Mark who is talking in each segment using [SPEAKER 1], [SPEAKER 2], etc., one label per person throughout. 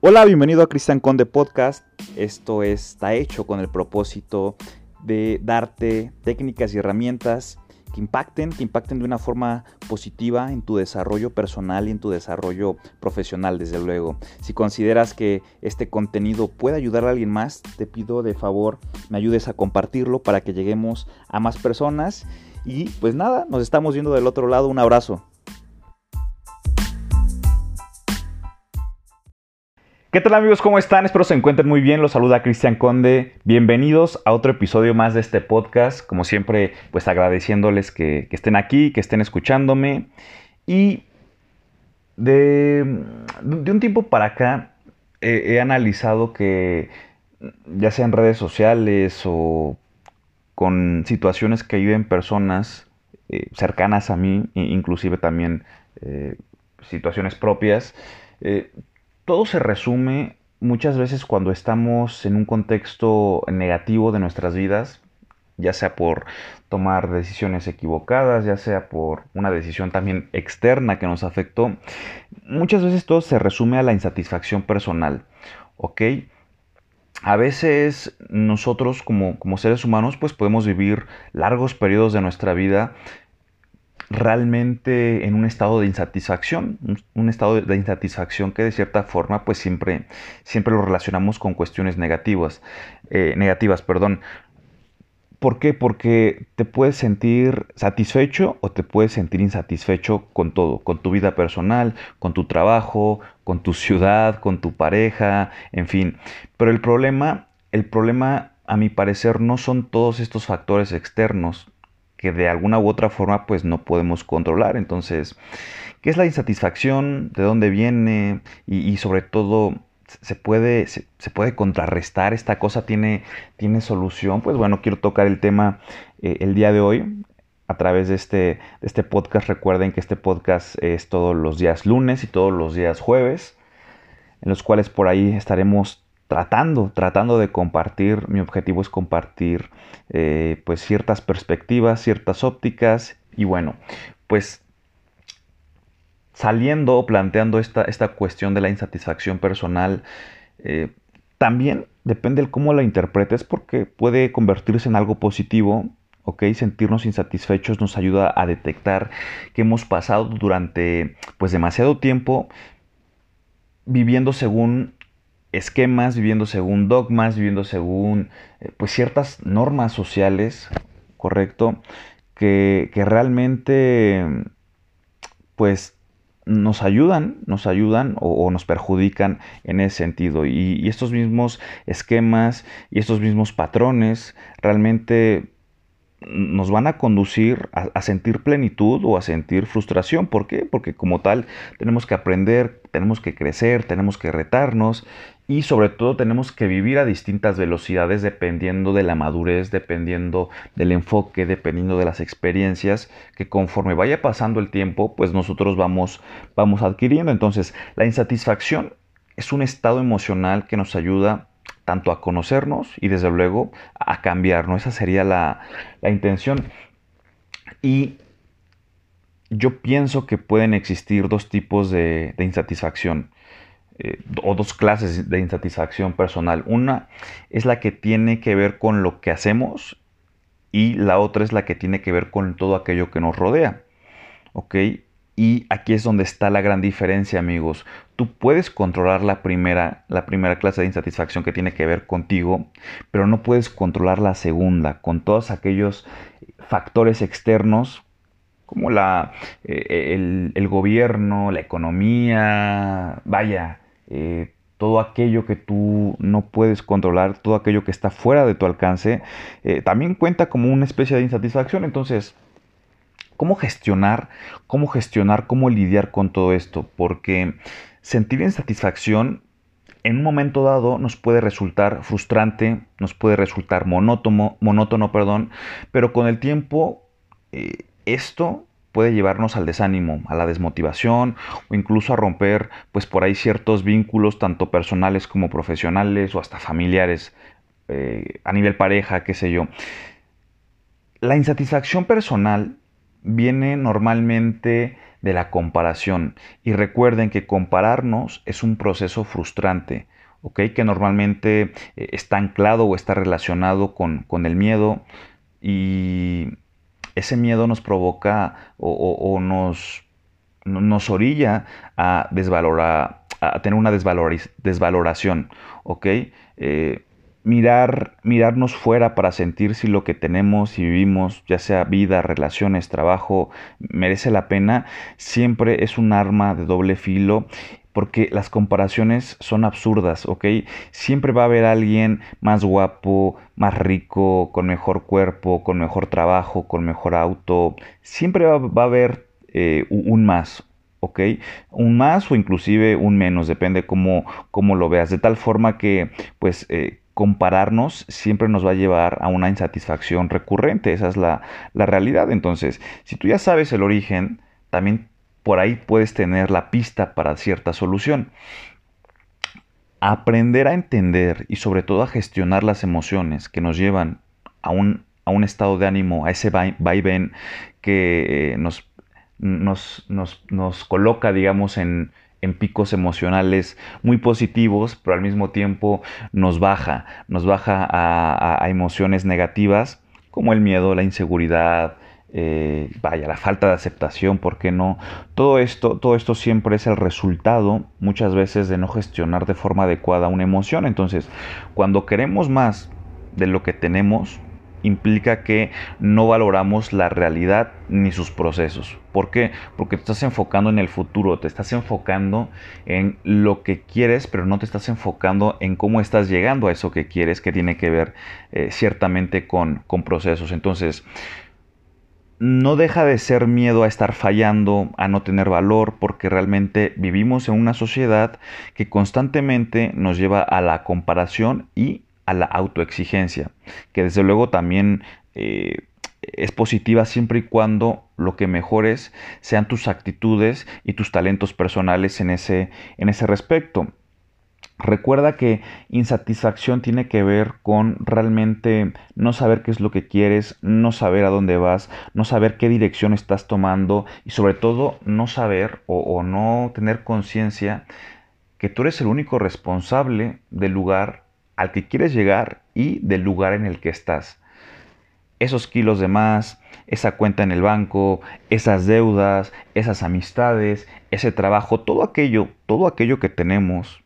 [SPEAKER 1] Hola, bienvenido a Cristian Conde Podcast. Esto está hecho con el propósito de darte técnicas y herramientas que impacten, que impacten de una forma positiva en tu desarrollo personal y en tu desarrollo profesional, desde luego. Si consideras que este contenido puede ayudar a alguien más, te pido de favor me ayudes a compartirlo para que lleguemos a más personas. Y pues nada, nos estamos viendo del otro lado. Un abrazo. ¿Qué tal amigos? ¿Cómo están? Espero se encuentren muy bien. Los saluda Cristian Conde. Bienvenidos a otro episodio más de este podcast. Como siempre, pues agradeciéndoles que, estén aquí, que estén escuchándome. Y de, un tiempo para acá he analizado que ya sea en redes sociales o con situaciones que viven personas eh, cercanas a mí, inclusive también eh, situaciones propias, eh, todo se resume muchas veces cuando estamos en un contexto negativo de nuestras vidas, ya sea por tomar decisiones equivocadas, ya sea por una decisión también externa que nos afectó, muchas veces todo se resume a la insatisfacción personal, ¿ok? A veces nosotros como, como seres humanos pues podemos vivir largos periodos de nuestra vida realmente en un estado de insatisfacción, un, estado de insatisfacción que de cierta forma pues siempre, siempre lo relacionamos con cuestiones negativas, eh, negativas, perdón. ¿Por qué? Porque te puedes sentir satisfecho o te puedes sentir insatisfecho con todo, con tu vida personal, con tu trabajo, con tu ciudad, con tu pareja, en fin. Pero el problema, el problema a mi parecer no son todos estos factores externos, que de alguna u otra forma pues no podemos controlar. Entonces, ¿qué es la insatisfacción? ¿De dónde viene? Y, sobre todo, ¿se puede, se, puede contrarrestar? ¿Esta cosa tiene, tiene solución? Pues bueno, quiero tocar el tema eh, el día de hoy a través de este, de este podcast. Recuerden que este podcast es todos los días lunes y todos los días jueves, en los cuales por ahí estaremos tratando, tratando de compartir, mi objetivo es compartir eh, pues ciertas perspectivas, ciertas ópticas y bueno, pues saliendo o planteando esta, esta, cuestión de la insatisfacción personal, eh, también depende de cómo la interpretes porque puede convertirse en algo positivo, ¿ok? Sentirnos insatisfechos nos ayuda a detectar que hemos pasado durante pues demasiado tiempo viviendo según esquemas, viviendo según dogmas, viviendo según eh, pues ciertas normas sociales, ¿correcto? Que, realmente pues nos ayudan, nos ayudan o, nos perjudican en ese sentido. Y, estos mismos esquemas y estos mismos patrones realmente nos van a conducir a, sentir plenitud o a sentir frustración. ¿Por qué? Porque como tal tenemos que aprender, tenemos que crecer, tenemos que retarnos y sobre todo tenemos que vivir a distintas velocidades dependiendo de la madurez, dependiendo del enfoque, dependiendo de las experiencias que conforme vaya pasando el tiempo, pues nosotros vamos, vamos adquiriendo. Entonces, la insatisfacción es un estado emocional que nos ayuda tanto a conocernos y desde luego a cambiar, ¿no? Esa sería la, intención. Y yo pienso que pueden existir dos tipos de, insatisfacción eh, o dos clases de insatisfacción personal. Una es la que tiene que ver con lo que hacemos y la otra es la que tiene que ver con todo aquello que nos rodea. ¿Ok? Y aquí es donde está la gran diferencia, amigos. Tú puedes controlar la primera, la primera clase de insatisfacción que tiene que ver contigo, pero no puedes controlar la segunda, con todos aquellos factores externos como la, eh, el, gobierno, la economía, vaya, eh, todo aquello que tú no puedes controlar, todo aquello que está fuera de tu alcance, eh, también cuenta como una especie de insatisfacción. Entonces, ¿Cómo gestionar? ¿Cómo gestionar? ¿Cómo lidiar con todo esto? Porque sentir insatisfacción en un momento dado nos puede resultar frustrante, nos puede resultar monótono, monótono perdón, pero con el tiempo eh, esto puede llevarnos al desánimo, a la desmotivación o incluso a romper pues por ahí ciertos vínculos tanto personales como profesionales o hasta familiares eh, a nivel pareja, qué sé yo. La insatisfacción personal viene normalmente de la comparación. Y recuerden que compararnos es un proceso frustrante, ¿ok? Que normalmente eh, está anclado o está relacionado con, el miedo y ese miedo nos provoca o, nos, nos orilla a desvalorar, a tener una desvaloración, ¿ok? Eh, mirar, mirarnos fuera para sentir si lo que tenemos y vivimos, ya sea vida, relaciones, trabajo, merece la pena, siempre es un arma de doble filo porque las comparaciones son absurdas, ¿ok? Siempre va a haber alguien más guapo, más rico, con mejor cuerpo, con mejor trabajo, con mejor auto. Siempre va, a haber eh, un más, ¿ok? Un más o inclusive un menos, depende cómo, cómo lo veas. De tal forma que, pues, eh, compararnos siempre nos va a llevar a una insatisfacción recurrente. Esa es la, realidad. Entonces, si tú ya sabes el origen, también por ahí puedes tener la pista para cierta solución. Aprender a entender y sobre todo a gestionar las emociones que nos llevan a un, a un estado de ánimo, a ese vaivén que eh, nos, nos, nos coloca, digamos, en, en picos emocionales muy positivos, pero al mismo tiempo nos baja, nos baja a, emociones negativas como el miedo, la inseguridad, eh, vaya, la falta de aceptación, ¿por qué no? Todo esto, todo esto siempre es el resultado muchas veces de no gestionar de forma adecuada una emoción. Entonces, cuando queremos más de lo que tenemos, implica que no valoramos la realidad ni sus procesos. ¿Por qué? Porque te estás enfocando en el futuro, te estás enfocando en lo que quieres, pero no te estás enfocando en cómo estás llegando a eso que quieres, que tiene que ver eh, ciertamente con, con procesos. Entonces, no deja de ser miedo a estar fallando, a no tener valor, porque realmente vivimos en una sociedad que constantemente nos lleva a la comparación y a la autoexigencia, que desde luego también eh, es positiva siempre y cuando lo que mejores sean tus actitudes y tus talentos personales en ese, en ese respecto. Recuerda que insatisfacción tiene que ver con realmente no saber qué es lo que quieres, no saber a dónde vas, no saber qué dirección estás tomando y sobre todo no saber o, no tener conciencia que tú eres el único responsable del lugar al que quieres llegar y del lugar en el que estás. Esos kilos de más, esa cuenta en el banco, esas deudas, esas amistades, ese trabajo, todo aquello, todo aquello que tenemos,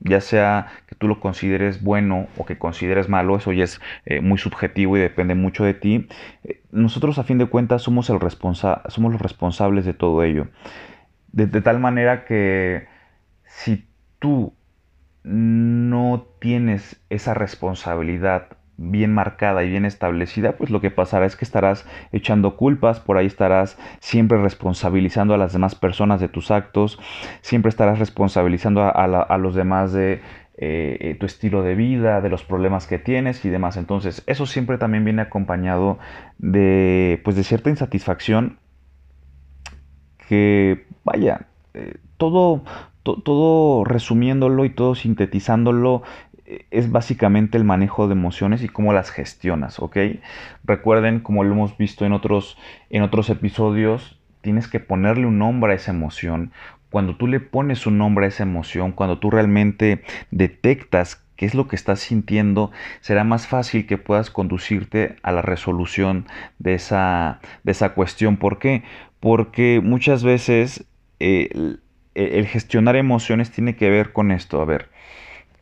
[SPEAKER 1] ya sea que tú lo consideres bueno o que consideres malo, eso ya es eh, muy subjetivo y depende mucho de ti. Eh, nosotros a fin de cuentas somos, el somos los responsables de todo ello. de tal manera que si tú no tienes esa responsabilidad bien marcada y bien establecida, pues lo que pasará es que estarás echando culpas, por ahí estarás siempre responsabilizando a las demás personas de tus actos, siempre estarás responsabilizando a, los demás de eh, tu estilo de vida, de los problemas que tienes y demás. Entonces, eso siempre también viene acompañado de, pues, de cierta insatisfacción que, vaya, eh, todo, todo resumiéndolo y todo sintetizándolo eh, es básicamente el manejo de emociones y cómo las gestionas, ¿ok? Recuerden, como lo hemos visto en otros, en otros episodios, tienes que ponerle un nombre a esa emoción. Cuando tú le pones un nombre a esa emoción, cuando tú realmente detectas qué es lo que estás sintiendo, será más fácil que puedas conducirte a la resolución de esa, de esa cuestión. ¿Por qué? Porque muchas veces eh, el gestionar emociones tiene que ver con esto. A ver,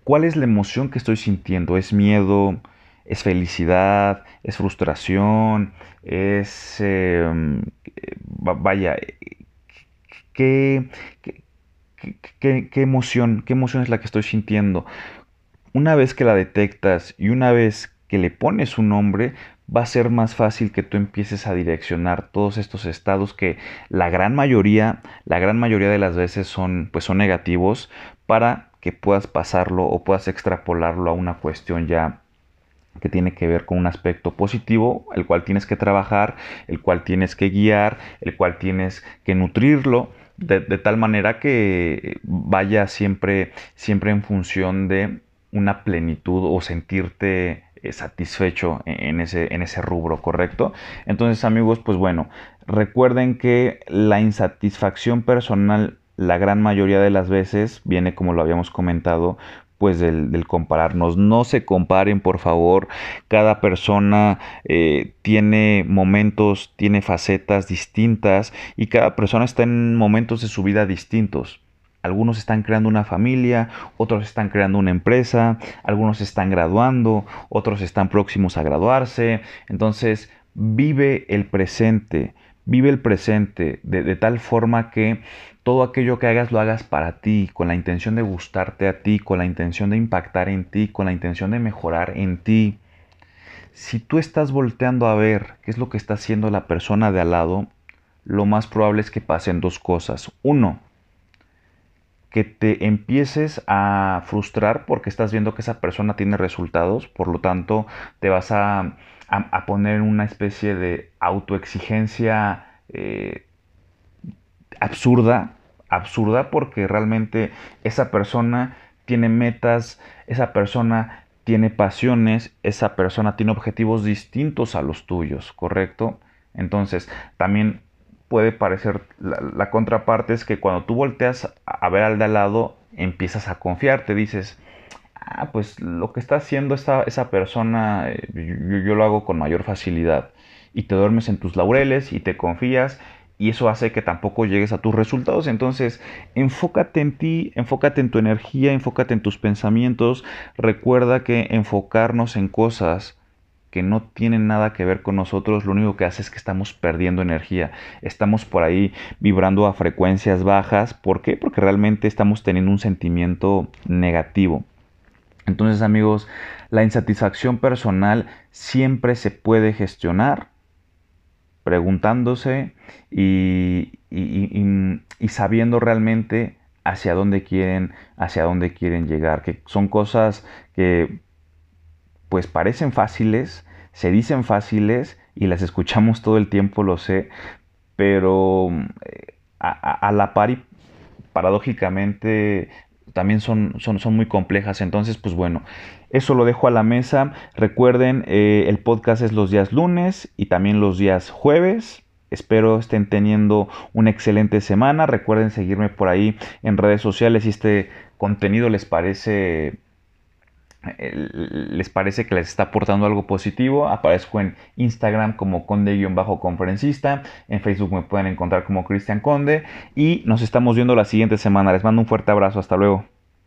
[SPEAKER 1] ¿cuál es la emoción que estoy sintiendo? ¿Es miedo? ¿Es felicidad? ¿Es frustración? ¿Es... Em, vaya, ¿qué, qué, qué, emoción? ¿Qué emoción es la que estoy sintiendo? Una vez que la detectas y una vez que le pones un nombre, va a ser más fácil que tú empieces a direccionar todos estos estados que la gran mayoría, la gran mayoría de las veces son, pues son negativos para que puedas pasarlo o puedas extrapolarlo a una cuestión ya que tiene que ver con un aspecto positivo, el cual tienes que trabajar, el cual tienes que guiar, el cual tienes que nutrirlo de, tal manera que vaya siempre, siempre en función de una plenitud o sentirte eh, satisfecho en ese, en ese rubro, ¿correcto? Entonces amigos, pues bueno, recuerden que la insatisfacción personal la gran mayoría de las veces viene, como lo habíamos comentado, pues del, compararnos. No se comparen, por favor. Cada persona eh, tiene momentos, tiene facetas distintas y cada persona está en momentos de su vida distintos. Algunos están creando una familia, otros están creando una empresa, algunos están graduando, otros están próximos a graduarse. Entonces, vive el presente, vive el presente de tal forma que todo aquello que hagas lo hagas para ti, con la intención de gustarte a ti, con la intención de impactar en ti, con la intención de mejorar en ti. Si tú estás volteando a ver qué es lo que está haciendo la persona de al lado, lo más probable es que pasen dos cosas. Uno, que te empieces a frustrar porque estás viendo que esa persona tiene resultados, por lo tanto te vas a, poner en una especie de autoexigencia eh, absurda absurda porque realmente esa persona tiene metas, esa persona tiene pasiones, esa persona tiene objetivos distintos a los tuyos, ¿correcto? Entonces, también puede parecer, la, contraparte es que cuando tú volteas a ver al de al lado, empiezas a confiar, te dices, ah, pues lo que está haciendo esa, persona, eh, yo, yo lo hago con mayor facilidad. Y te duermes en tus laureles y te confías y eso hace que tampoco llegues a tus resultados. Entonces, enfócate en ti, enfócate en tu energía, enfócate en tus pensamientos. Recuerda que enfocarnos en cosas que no tienen nada que ver con nosotros, lo único que hace es que estamos perdiendo energía. Estamos por ahí vibrando a frecuencias bajas. ¿Por qué? Porque realmente estamos teniendo un sentimiento negativo. Entonces, amigos, la insatisfacción personal siempre se puede gestionar preguntándose y, sabiendo realmente hacia dónde quieren, hacia dónde quieren llegar, que son cosas que pues parecen fáciles, se dicen fáciles y las escuchamos todo el tiempo, lo sé, pero eh, a, la par y paradójicamente también son, son, son, muy complejas. Entonces, pues bueno, eso lo dejo a la mesa. Recuerden, eh, el podcast es los días lunes y también los días jueves. Espero estén teniendo una excelente semana. Recuerden seguirme por ahí en redes sociales si este contenido les parece les parece que les está aportando algo positivo, aparezco en Instagram como conde-conferencista, en Facebook me pueden encontrar como Cristian Conde y nos estamos viendo la siguiente semana. Les mando un fuerte abrazo, hasta luego.